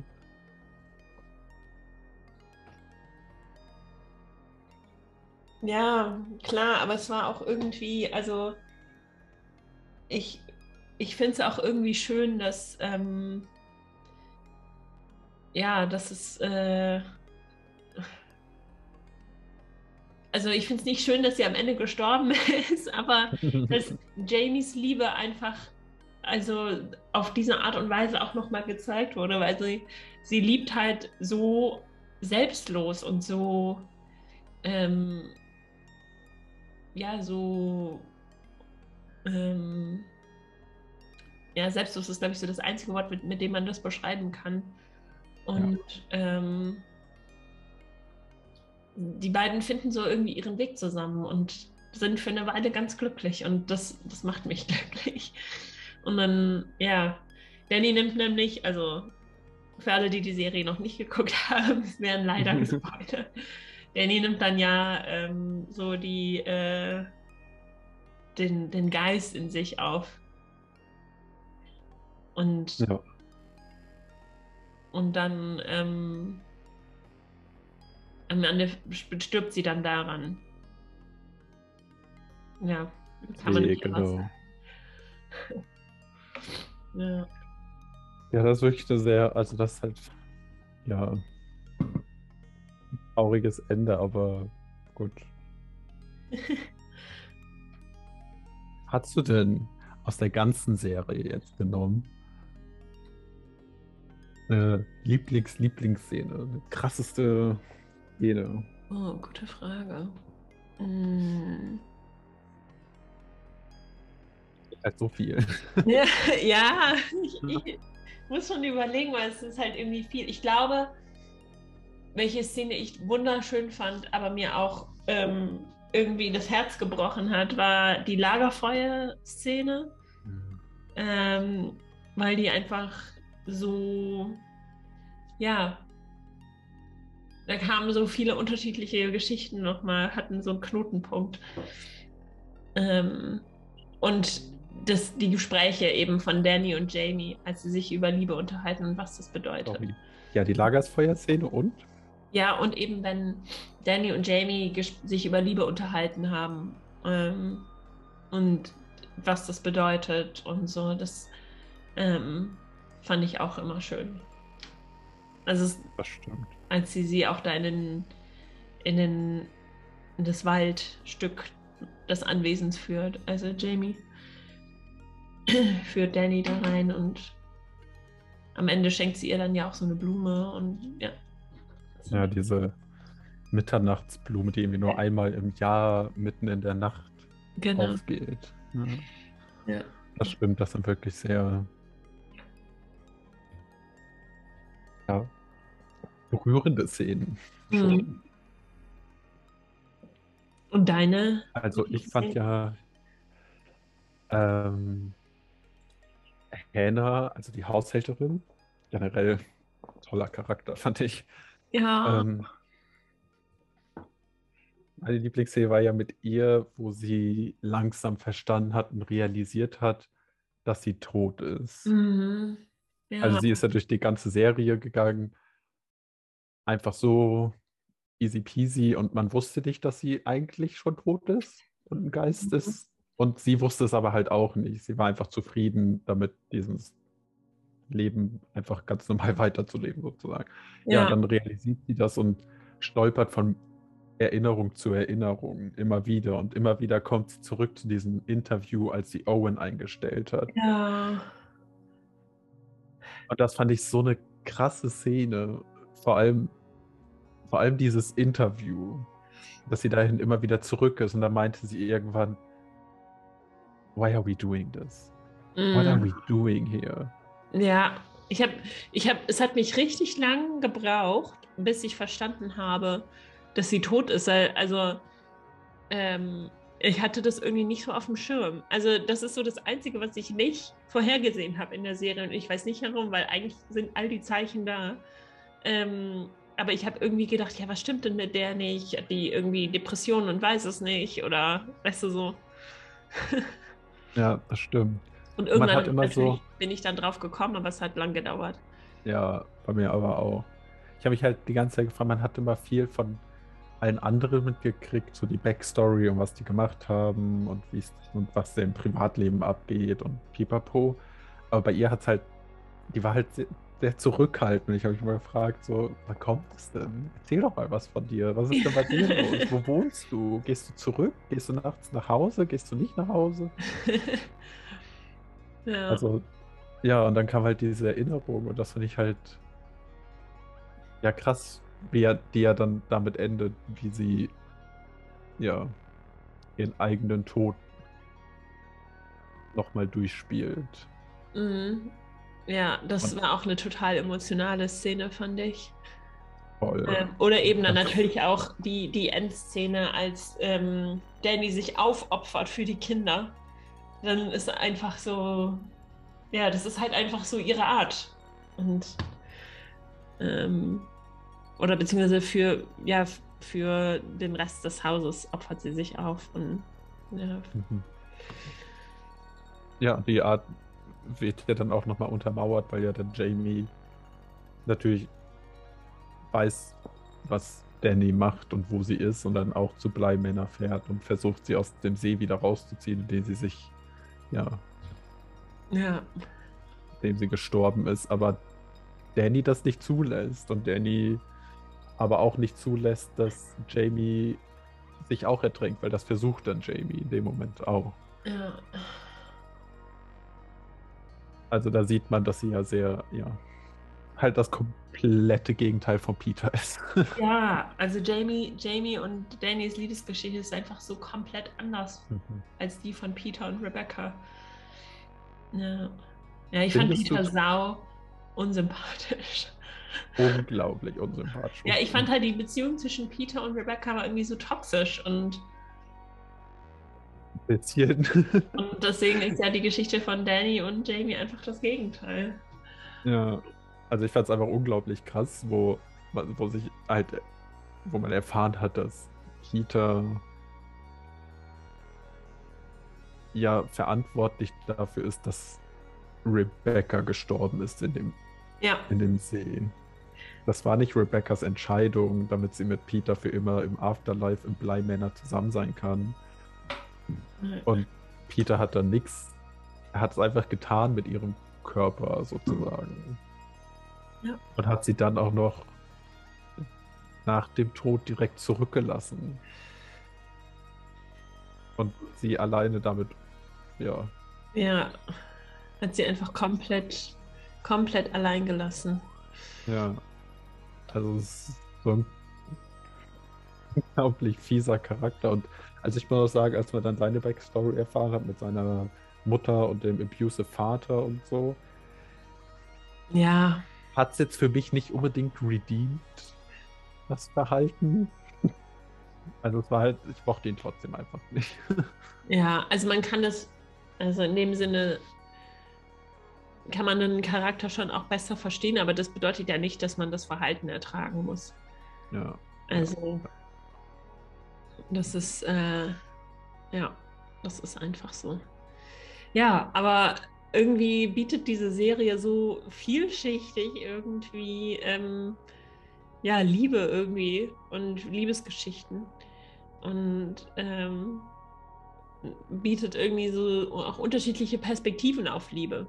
Ja, klar, aber es war auch irgendwie, also ich, ich finde es auch irgendwie schön, dass, ähm, ja, dass es, äh, also ich finde es nicht schön, dass sie am Ende gestorben ist, aber dass Jamies Liebe einfach, also auf diese Art und Weise auch nochmal gezeigt wurde, weil sie, sie liebt halt so selbstlos und so, ähm, ja, so, ähm, ja, selbstlos ist, glaube ich, so das einzige Wort, mit, mit dem man das beschreiben kann. Und ähm, die beiden finden so irgendwie ihren Weg zusammen und sind für eine Weile ganz glücklich und das, das macht mich glücklich. Und dann, ja, Danny nimmt nämlich, also für alle, die die Serie noch nicht geguckt haben, es wären leider gespoilert. Danny nimmt dann ja ähm, so die, äh, den, den Geist in sich auf. Und, Ja. und dann ähm, am Ende stirbt sie dann daran. Ja, kann man nicht genau. Ja. Ja, das ist wirklich eine sehr, also das ist halt, ja, ein trauriges Ende, aber gut. Hast du denn aus der ganzen Serie jetzt genommen eine Lieblings-Lieblingsszene, eine krasseste Szene? Oh, gute Frage. Mm. Halt so viel. Ja, ja ich, ich muss schon überlegen, weil es ist halt irgendwie viel. Ich glaube, welche Szene ich wunderschön fand, aber mir auch ähm, irgendwie das Herz gebrochen hat, war die Lagerfeuer-Szene, ähm, weil die einfach so, ja, da kamen so viele unterschiedliche Geschichten nochmal, hatten so einen Knotenpunkt. Ähm, und das, die Gespräche eben von Danny und Jamie, als sie sich über Liebe unterhalten und was das bedeutet. Ja, die Lagersfeuer-Szene und? Ja, und eben wenn Danny und Jamie sich über Liebe unterhalten haben ähm, und was das bedeutet und so, das ähm, fand ich auch immer schön. Also es, Das stimmt. als sie sie auch da in, den, in, den, in das Waldstück des Anwesens führt, also Jamie führt Danny da rein und am Ende schenkt sie ihr dann ja auch so eine Blume und ja. Ja, diese Mitternachtsblume, die irgendwie nur einmal im Jahr mitten in der Nacht genau. aufgeht. Ja, Ja. das stimmt, das sind wirklich sehr ja, berührende Szenen. Mhm. Und deine? Also ich fand ja ähm, Hannah, also die Haushälterin, generell toller Charakter, fand ich. Ja. Ähm, meine Lieblingsszene war ja mit ihr, wo sie langsam verstanden hat und realisiert hat, dass sie tot ist. mhm. Ja. Also sie ist ja durch die ganze Serie gegangen, einfach so easy peasy und man wusste nicht, dass sie eigentlich schon tot ist und ein Geist Mhm. ist. Und sie wusste es aber halt auch nicht. Sie war einfach zufrieden damit, dieses Leben einfach ganz normal weiterzuleben, sozusagen. Ja, ja. dann realisiert sie das und stolpert von Erinnerung zu Erinnerung immer wieder. Und immer wieder kommt sie zurück zu diesem Interview, als sie Owen eingestellt hat. ja. Und das fand ich so eine krasse Szene. Vor allem, vor allem dieses Interview, dass sie dahin immer wieder zurück ist. Und da meinte sie irgendwann, Why are we doing this? What are we doing here? Ja, ich habe, ich habe, es hat mich richtig lang gebraucht, bis ich verstanden habe, dass sie tot ist. Also, ähm, ich hatte das irgendwie nicht so auf dem Schirm. Also, das ist so das Einzige, was ich nicht vorhergesehen habe in der Serie. Und ich weiß nicht warum, weil eigentlich sind all die Zeichen da. Ähm, aber ich habe irgendwie gedacht, ja, was stimmt denn mit der nicht? Hat die irgendwie Depressionen und weiß es nicht? Oder weißt du so? Ja, das stimmt. Und irgendwann so- bin ich dann drauf gekommen, aber es hat lang gedauert. Ja, bei mir aber auch. Ich habe mich halt die ganze Zeit gefragt, man hat immer viel von allen anderen mitgekriegt, so die Backstory und was die gemacht haben und wie es und was im Privatleben abgeht und pipapo. Aber bei ihr hat es halt, die war halt sehr, sehr zurückhaltend. Ich habe mich mal gefragt, so, wann kommt es denn? Erzähl doch mal was von dir. Was ist denn bei dir los? Wo wohnst du? Gehst du zurück? Gehst du nachts nach Hause? Gehst du nicht nach Hause? ja. Also, ja, und dann kam halt diese Erinnerung und das finde ich halt ja krass, die ja dann damit endet, wie sie ja ihren eigenen Tod nochmal durchspielt. Mhm. Ja, das Und- war auch eine total emotionale Szene, fand ich. Voll. Ähm, oder eben dann natürlich auch die, die Endszene, als ähm, Danny sich aufopfert für die Kinder. Dann ist einfach so, ja, das ist halt einfach so ihre Art. Und ähm, oder beziehungsweise für, ja, für den Rest des Hauses opfert sie sich auf. Und ja, Mhm. Ja, die Art wird ja dann auch nochmal untermauert, weil ja dann Jamie natürlich weiß, was Danny macht und wo sie ist und dann auch zu Bleimänner fährt und versucht, sie aus dem See wieder rauszuziehen, indem sie sich, ja, ja, indem sie gestorben ist, aber Danny das nicht zulässt und Danny aber auch nicht zulässt, dass Jamie sich auch ertränkt, weil das versucht dann Jamie in dem Moment auch. ja. Also da sieht man, dass sie ja sehr, ja, halt das komplette Gegenteil von Peter ist. Ja, also Jamie, Jamie und Dannys Liebesgeschichte ist einfach so komplett anders Mhm. als die von Peter und Rebecca. Ja, ja ich fand Findest du- Peter sau unsympathisch. Unglaublich unsympathisch. Ja, ich fand halt die Beziehung zwischen Peter und Rebecca war irgendwie so toxisch und, ein bisschen. und deswegen ist ja die Geschichte von Danny und Jamie einfach das Gegenteil. ja. Also ich fand es einfach unglaublich krass, wo man, wo sich halt, wo man erfahren hat, dass Peter ja verantwortlich dafür ist, dass Rebecca gestorben ist in dem Ja, in dem See. Das war nicht Rebeccas Entscheidung, damit sie mit Peter für immer im Afterlife im Bleimänner zusammen sein kann. Und Peter hat dann nichts, er hat es einfach getan mit ihrem Körper sozusagen. Ja. Und hat sie dann auch noch nach dem Tod direkt zurückgelassen. Und sie alleine damit, ja, ja, hat sie einfach komplett, komplett allein gelassen. Ja. Also es ist so ein unglaublich fieser Charakter. Und also ich muss auch sagen, als man dann seine Backstory erfahren hat mit seiner Mutter und dem abusive Vater und so, Ja, hat es jetzt für mich nicht unbedingt redeemed, das Verhalten. Also es war halt, ich mochte ihn trotzdem einfach nicht. Ja, also man kann das, also in dem Sinne kann man einen Charakter schon auch besser verstehen, aber das bedeutet ja nicht, dass man das Verhalten ertragen muss. Ja. Also das ist, äh, ja, das ist einfach so. Ja, aber irgendwie bietet diese Serie so vielschichtig irgendwie, ähm, ja, Liebe irgendwie und Liebesgeschichten und ähm, bietet irgendwie so auch unterschiedliche Perspektiven auf Liebe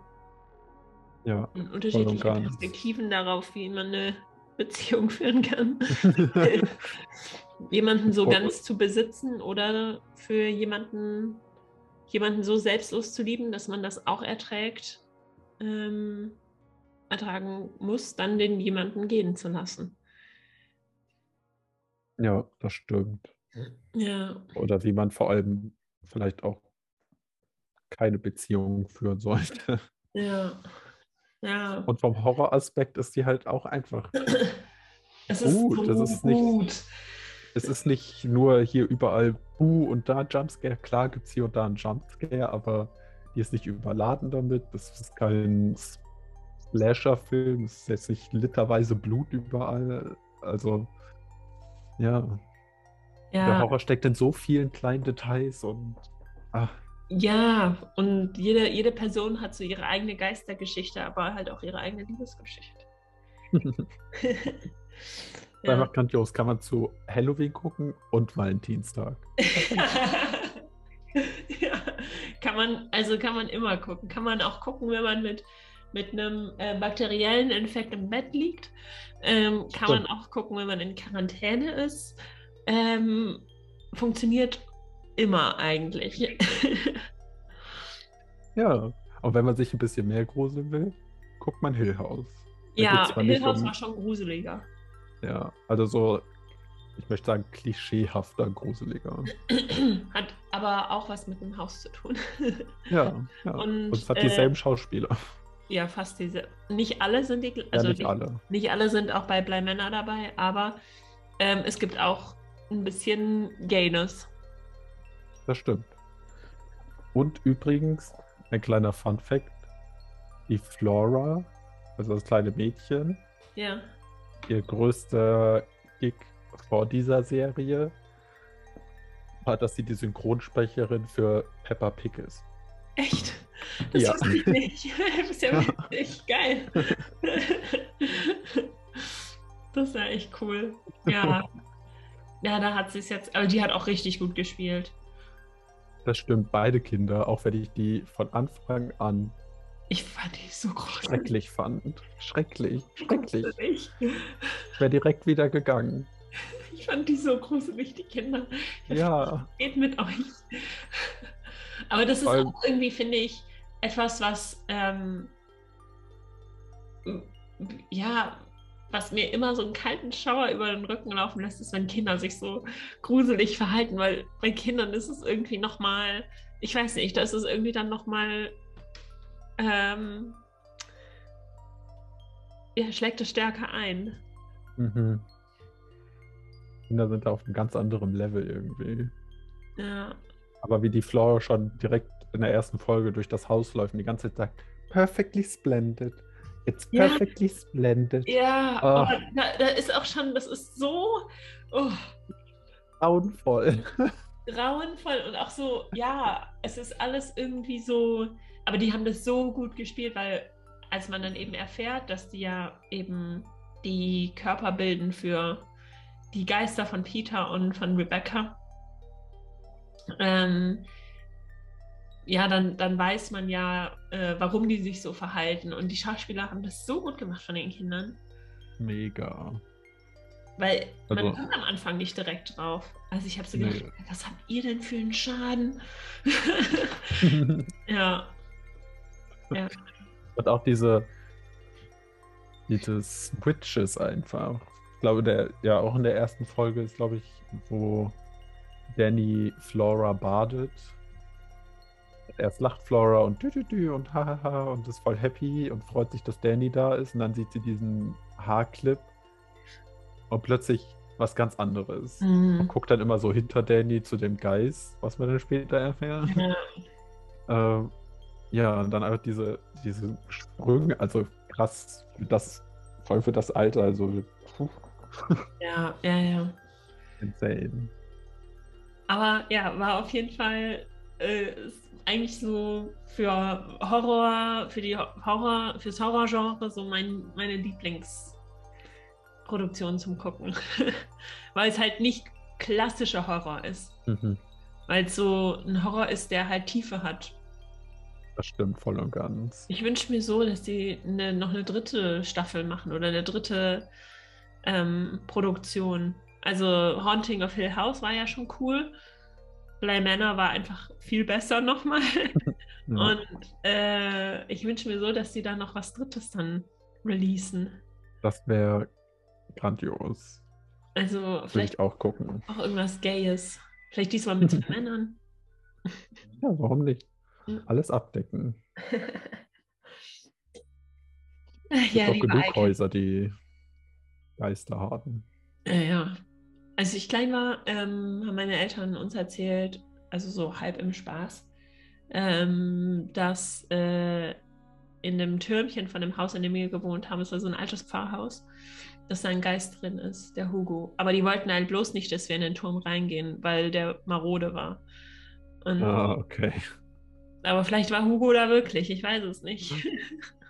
Ja. und unterschiedliche ganz. Perspektiven darauf, wie man eine Beziehung führen kann. jemanden so ganz zu besitzen oder für jemanden, jemanden so selbstlos zu lieben, dass man das auch erträgt, ähm, ertragen muss, dann den jemanden gehen zu lassen. ja, das stimmt. Ja, Oder wie man vor allem vielleicht auch keine Beziehung führen sollte. ja, ja. Und vom Horroraspekt ist die halt auch einfach. es ist gut, so das ist nicht- gut. Es ist nicht nur hier überall Buh und da Jumpscare. Klar gibt es hier und da einen Jumpscare, aber die ist nicht überladen damit. Das ist kein Slasher-Film. Es ist jetzt nicht literweise Blut überall. Also, ja. Der Ja, Horror steckt in so vielen kleinen Details und. Ach, ja, und jede, jede Person hat so ihre eigene Geistergeschichte, aber halt auch ihre eigene Liebesgeschichte. ja. einfach grandios. Kann man zu Halloween gucken und Valentinstag. ja, kann man, also kann man immer gucken. Kann man auch gucken, wenn man mit, mit einem äh, bakteriellen Infekt im Bett liegt. Ähm, kann man Stimmt. auch gucken, wenn man in Quarantäne ist. Ähm, funktioniert immer eigentlich. Ja. Und wenn man sich ein bisschen mehr gruseln will, guckt man Hill House. Da ja, Hill House um- war schon gruseliger. Ja, also so, ich möchte sagen, klischeehafter, gruseliger. Hat aber auch was mit dem Haus zu tun. Ja, ja. Und, Und es hat äh, dieselben Schauspieler. ja fast diese. Nicht alle sind die. Ja, Also nicht alle. Nicht alle sind auch bei Bly Manor dabei, aber ähm, es gibt auch ein bisschen Gayness. Das stimmt. Und übrigens, ein kleiner Fun Fact: Die Flora, also das kleine Mädchen, Ja. ihr größter Gig vor dieser Serie war, dass sie die Synchronsprecherin für Peppa Pig ist. Echt? Das Ja. wusste ich nicht. Das ist ja witzig. Geil. Das ist ja echt cool. Ja. Ja, da hat sie es jetzt. Aber die hat auch richtig gut gespielt. Das stimmt, beide Kinder, auch wenn ich die von Anfang an Ich fand die so gruselig. schrecklich fand. Schrecklich, schrecklich. Gruselig. Ich wäre direkt wieder gegangen. Ich fand die so gruselig, die Kinder. Ich Ja, geht mit euch. Aber das ist allem- auch irgendwie, finde ich, etwas, was ähm, ja, was mir immer so einen kalten Schauer über den Rücken laufen lässt, ist, wenn Kinder sich so gruselig verhalten, weil bei Kindern ist es irgendwie nochmal, ich weiß nicht, da ist es irgendwie dann nochmal, ähm, ja, schlägt es stärker ein. mhm. Kinder sind da auf einem ganz anderen Level irgendwie. Ja, Aber wie die Flora schon direkt in der ersten Folge durch das Haus läuft und die ganze Zeit sagt, perfectly splendid. It's Ja. perfectly splendid. ja Ah. aber da, da ist auch schon, das ist so, oh, Grauenvoll. grauenvoll und auch so, ja, es ist alles irgendwie so, aber die haben das so gut gespielt, weil als man dann eben erfährt, dass die ja eben die Körper bilden für die Geister von Peter und von Rebecca, ähm, ja, dann, dann weiß man ja, äh, warum die sich so verhalten. Und die Schauspieler haben das so gut gemacht von den Kindern. Mega. Weil man Also- kommt am Anfang nicht direkt drauf. Also ich habe so Nee. gedacht, was habt ihr denn für einen Schaden? ja. Ja. Und auch diese, diese Switches einfach. Ich glaube, der, ja, auch in der ersten Folge ist, glaube ich, wo Danny Flora badet. Erst lacht Flora und dü, dü, dü und hahaha und ist voll happy und freut sich, dass Danny da ist. Und dann sieht sie diesen Haarclip und plötzlich was ganz anderes. Mhm. Und guckt dann immer so hinter Danny zu dem Geist, was man dann später erfährt. Ja. Ähm, ja, und dann einfach diese, diese Sprünge, also krass, das, vor allem für das Alter, also puh, ja, ja, ja. insane. Aber ja, war auf jeden Fall äh, eigentlich so für Horror, für die Horror, fürs Horrorgenre so mein, meine Lieblingsproduktion zum Gucken. Weil es halt nicht klassischer Horror ist. Mhm, Weil es so ein Horror ist, der halt Tiefe hat. das stimmt voll und ganz. Ich wünsche mir so, dass die eine, noch eine dritte Staffel machen oder eine dritte ähm, Produktion. Also Haunting of Hill House war ja schon cool. Bly Manor war einfach viel besser nochmal. Ja, Und äh, ich wünsche mir so, dass sie da noch was Drittes dann releasen. das wäre grandios. Also vielleicht ich auch gucken. auch irgendwas Gayes. Vielleicht diesmal mit zwei Männern. Ja, warum nicht? Mhm. Alles abdecken. Ja, Gibt auch genug Eike. Häuser, die Geister haben. Ja, ja. Als ich klein war, ähm, haben meine Eltern uns erzählt, also so halb im Spaß, ähm, dass äh, in dem Türmchen von dem Haus, in dem wir gewohnt haben, es war so ein altes Pfarrhaus, dass da ein Geist drin ist, der Hugo. Aber die wollten halt bloß nicht, dass wir in den Turm reingehen, weil der marode war. Und, Ah, okay. Aber vielleicht war Hugo da wirklich, ich weiß es nicht.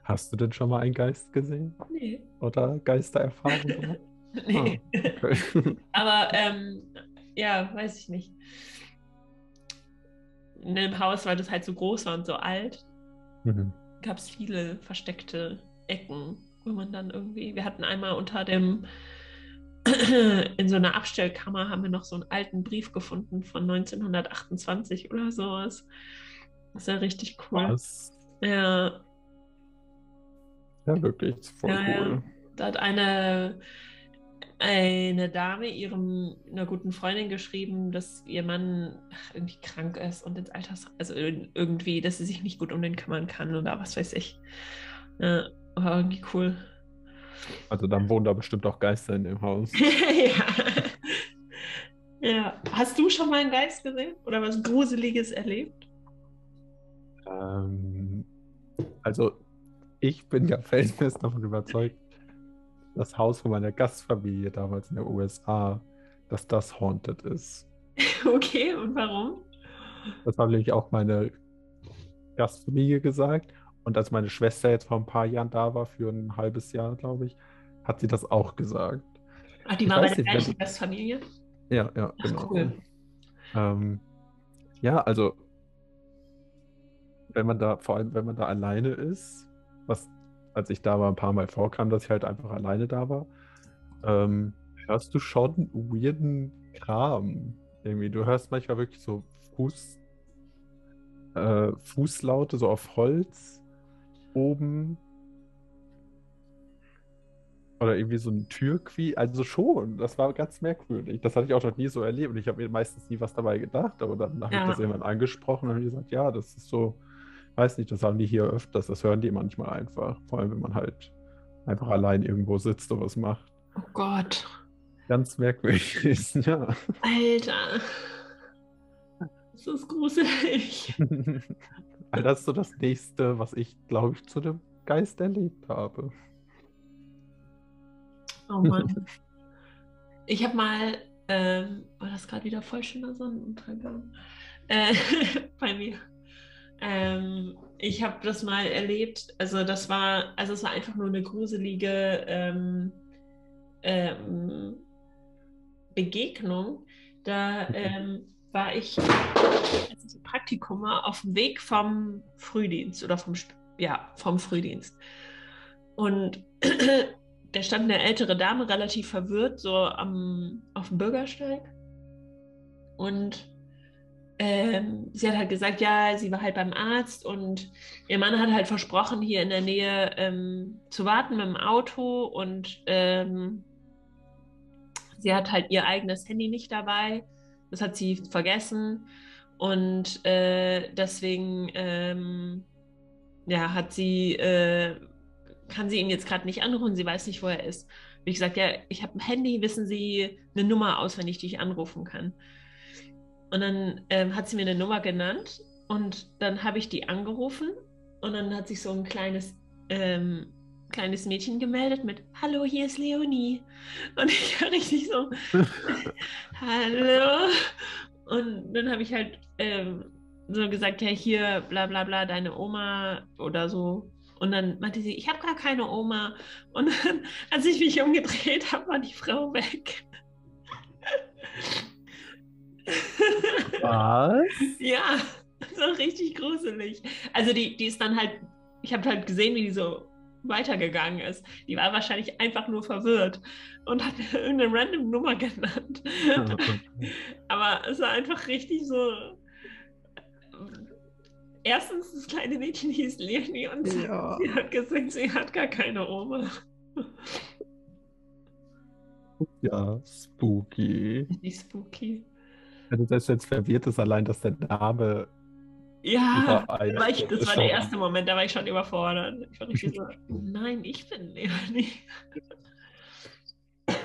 Hast du denn schon mal einen Geist gesehen? nee. Oder Geistererfahrung gehabt? nee. Ah, okay. Aber ähm, ja, weiß ich nicht. In dem Haus, weil das halt so groß war und so alt, Mhm. gab es viele versteckte Ecken, wo man dann irgendwie. Wir hatten einmal unter dem in so einer Abstellkammer haben wir noch so einen alten Brief gefunden von 1928 oder sowas. Das ist ja richtig cool. Was? Ja, Ja, wirklich, voll Ja, ja. cool. Da hat eine, eine Dame ihrem einer guten Freundin geschrieben, dass ihr Mann irgendwie krank ist und ins Alters, also ir- irgendwie, dass sie sich nicht gut um den kümmern kann oder was weiß ich. Ja, war irgendwie cool. Also dann wohnen da bestimmt auch Geister in dem Haus. ja. ja. Hast du schon mal einen Geist gesehen oder was Gruseliges erlebt? Ähm, also ich bin ja felsenfest davon überzeugt, das Haus von meiner Gastfamilie damals in den USA, dass das haunted ist. Okay, und warum? Das haben nämlich auch meine Gastfamilie gesagt. Und als meine Schwester jetzt vor ein paar Jahren da war, für ein halbes Jahr, glaube ich, hat sie das auch gesagt. Ach, die Ich war bei der gleichen wenn- Gastfamilie? Ja, ja, Ach, genau. cool. Ähm, ja, also wenn man da, vor allem wenn man da alleine ist, was als ich da war ein paar Mal vorkam, dass ich halt einfach alleine da war, ähm, hörst du schon weirden Kram. Irgendwie, du hörst manchmal wirklich so Fuß, äh, Fußlaute, so auf Holz oben. Oder irgendwie so ein Türquie, also schon, das war ganz merkwürdig. Das hatte ich auch noch nie so erlebt und ich habe mir meistens nie was dabei gedacht, aber dann habe Ja. ich das jemand angesprochen und habe gesagt, ja, das ist so, weiß nicht, das haben die hier öfters, das hören die manchmal einfach, vor allem wenn man halt einfach allein irgendwo sitzt und was macht. Oh Gott. Ganz merkwürdig ist, ja. Alter. Das ist gruselig. Also das ist so das nächste, was ich, glaube ich, zu dem Geist erlebt habe. Oh Mann. Ich habe mal, ähm, war das gerade wieder voll schöner Sonnenuntergang äh, bei mir. Ähm, ich habe das mal erlebt, also das war, also es war einfach nur eine gruselige ähm, ähm, Begegnung. Da ähm, war ich, als ich im Praktikum war, auf dem Weg vom Frühdienst oder vom, ja, vom Frühdienst. Und da stand eine ältere Dame relativ verwirrt so am, auf dem Bürgersteig. Und ähm, sie hat halt gesagt, ja, sie war halt beim Arzt und ihr Mann hat halt versprochen, hier in der Nähe ähm, zu warten mit dem Auto und ähm, sie hat halt ihr eigenes Handy nicht dabei. Das hat sie vergessen und äh, deswegen ähm, ja, hat sie, äh, kann sie ihn jetzt gerade nicht anrufen, sie weiß nicht, wo er ist. Wie gesagt, ja, ich habe ein Handy, wissen Sie eine Nummer auswendig, die ich anrufen kann. Und dann ähm, hat sie mir eine Nummer genannt und dann habe ich die angerufen und dann hat sich so ein kleines, ähm, kleines Mädchen gemeldet mit Hallo, hier ist Leonie. Und ich war richtig so, Hallo. Und dann habe ich halt ähm, so gesagt, ja, hier, bla bla bla, deine Oma oder so. Und dann meinte sie, ich habe gar keine Oma. Und dann, als ich mich umgedreht habe, war die Frau weg. Was? Ja, so richtig gruselig. Also die, die ist dann halt, ich habe halt gesehen, wie die so weitergegangen ist. Die war wahrscheinlich einfach nur verwirrt und hat irgendeine random Nummer genannt. Aber es war einfach richtig so. Erstens, das kleine Mädchen hieß Leonie und Ja. sie hat gesagt, sie hat gar keine Oma. Ja, spooky. Richtig spooky. Also selbst wenn es verwirrt ist, allein, dass der Name Ja, eine war ich, das ist war der schon- erste Moment, da war ich schon überfordert. Ich war richtig so, nein, ich bin Leonie.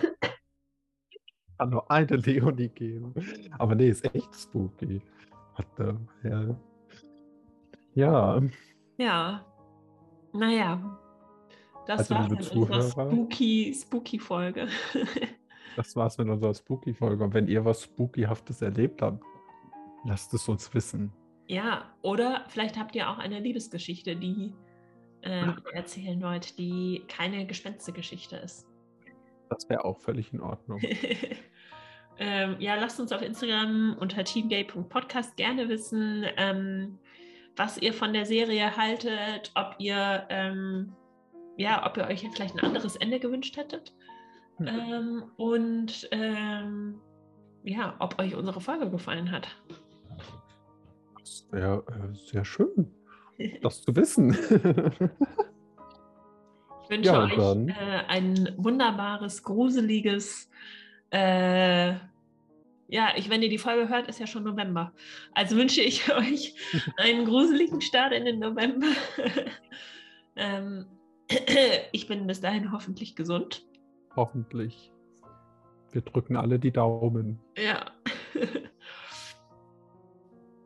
kann nur eine Leonie geben. Aber nee, ist echt spooky. The hell? Ja, Ja, naja. Das Also, war Zuhörer. spooky, spooky Folge. das war's mit unserer Spooky-Folge. Und wenn ihr was Spookyhaftes erlebt habt, lasst es uns wissen. ja, oder vielleicht habt ihr auch eine Liebesgeschichte, die ähm, ihr erzählen wollt, die keine Gespenstergeschichte ist. Das wäre auch völlig in Ordnung. ähm, ja, lasst uns auf Instagram unter teamgay.podcast gerne wissen, ähm, was ihr von der Serie haltet, ob ihr, ähm, ja, ob ihr euch vielleicht ein anderes Ende gewünscht hättet. Ähm, und ähm, ja, ob euch unsere Folge gefallen hat. Das wäre äh, sehr schön, das zu wissen. Ich wünsche Ja, euch äh, ein wunderbares, gruseliges, äh, ja, ich, wenn ihr die Folge hört, ist ja schon November. Also wünsche ich euch einen gruseligen Start in den November. ähm, Ich bin bis dahin hoffentlich gesund. Hoffentlich. Wir drücken alle die Daumen. Ja.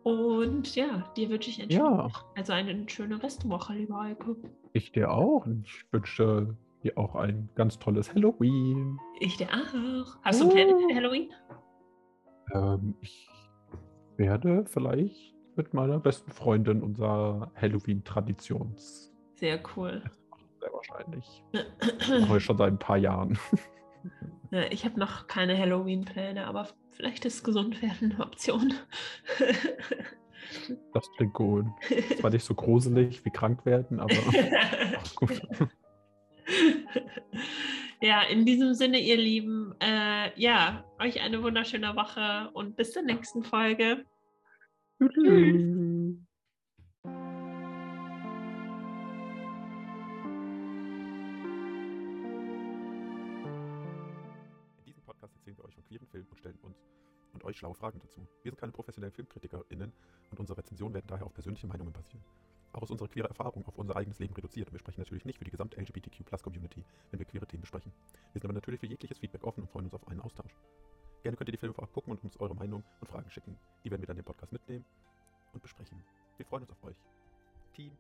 Und ja, dir wünsche ich eine, Ja. schöne, also eine schöne Restwoche, lieber Heiko. Ich dir auch. Ich wünsche dir auch ein ganz tolles Halloween. Ich dir auch. Hast du Pläne für Halloween? Ähm, ich werde vielleicht mit meiner besten Freundin unser Halloween-Traditions Sehr cool. Sehr wahrscheinlich. Wir schon seit ein paar Jahren. Ja, ich habe noch keine Halloween-Pläne, aber vielleicht ist gesund werden eine Option. Das klingt gut. Zwar nicht so gruselig wie krank werden, aber gut. ja, in diesem Sinne, ihr Lieben, äh, ja, euch eine wunderschöne Woche und bis zur nächsten Folge. Tschüss. Euch von queeren Filmen und stellen uns und euch schlaue Fragen dazu. Wir sind keine professionellen FilmkritikerInnen und unsere Rezensionen werden daher auf persönliche Meinungen basieren. Auch ist unsere queere Erfahrung auf unser eigenes Leben reduziert und wir sprechen natürlich nicht für die gesamte LGBTQ-Plus-Community, wenn wir queere Themen besprechen. Wir sind aber natürlich für jegliches Feedback offen und freuen uns auf einen Austausch. Gerne könnt ihr die Filme vorab gucken und uns eure Meinung und Fragen schicken. Die werden wir dann im Podcast mitnehmen und besprechen. Wir freuen uns auf euch. Team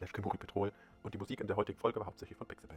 slash Petrol und die Musik in der heutigen Folge war hauptsächlich von Pixabay.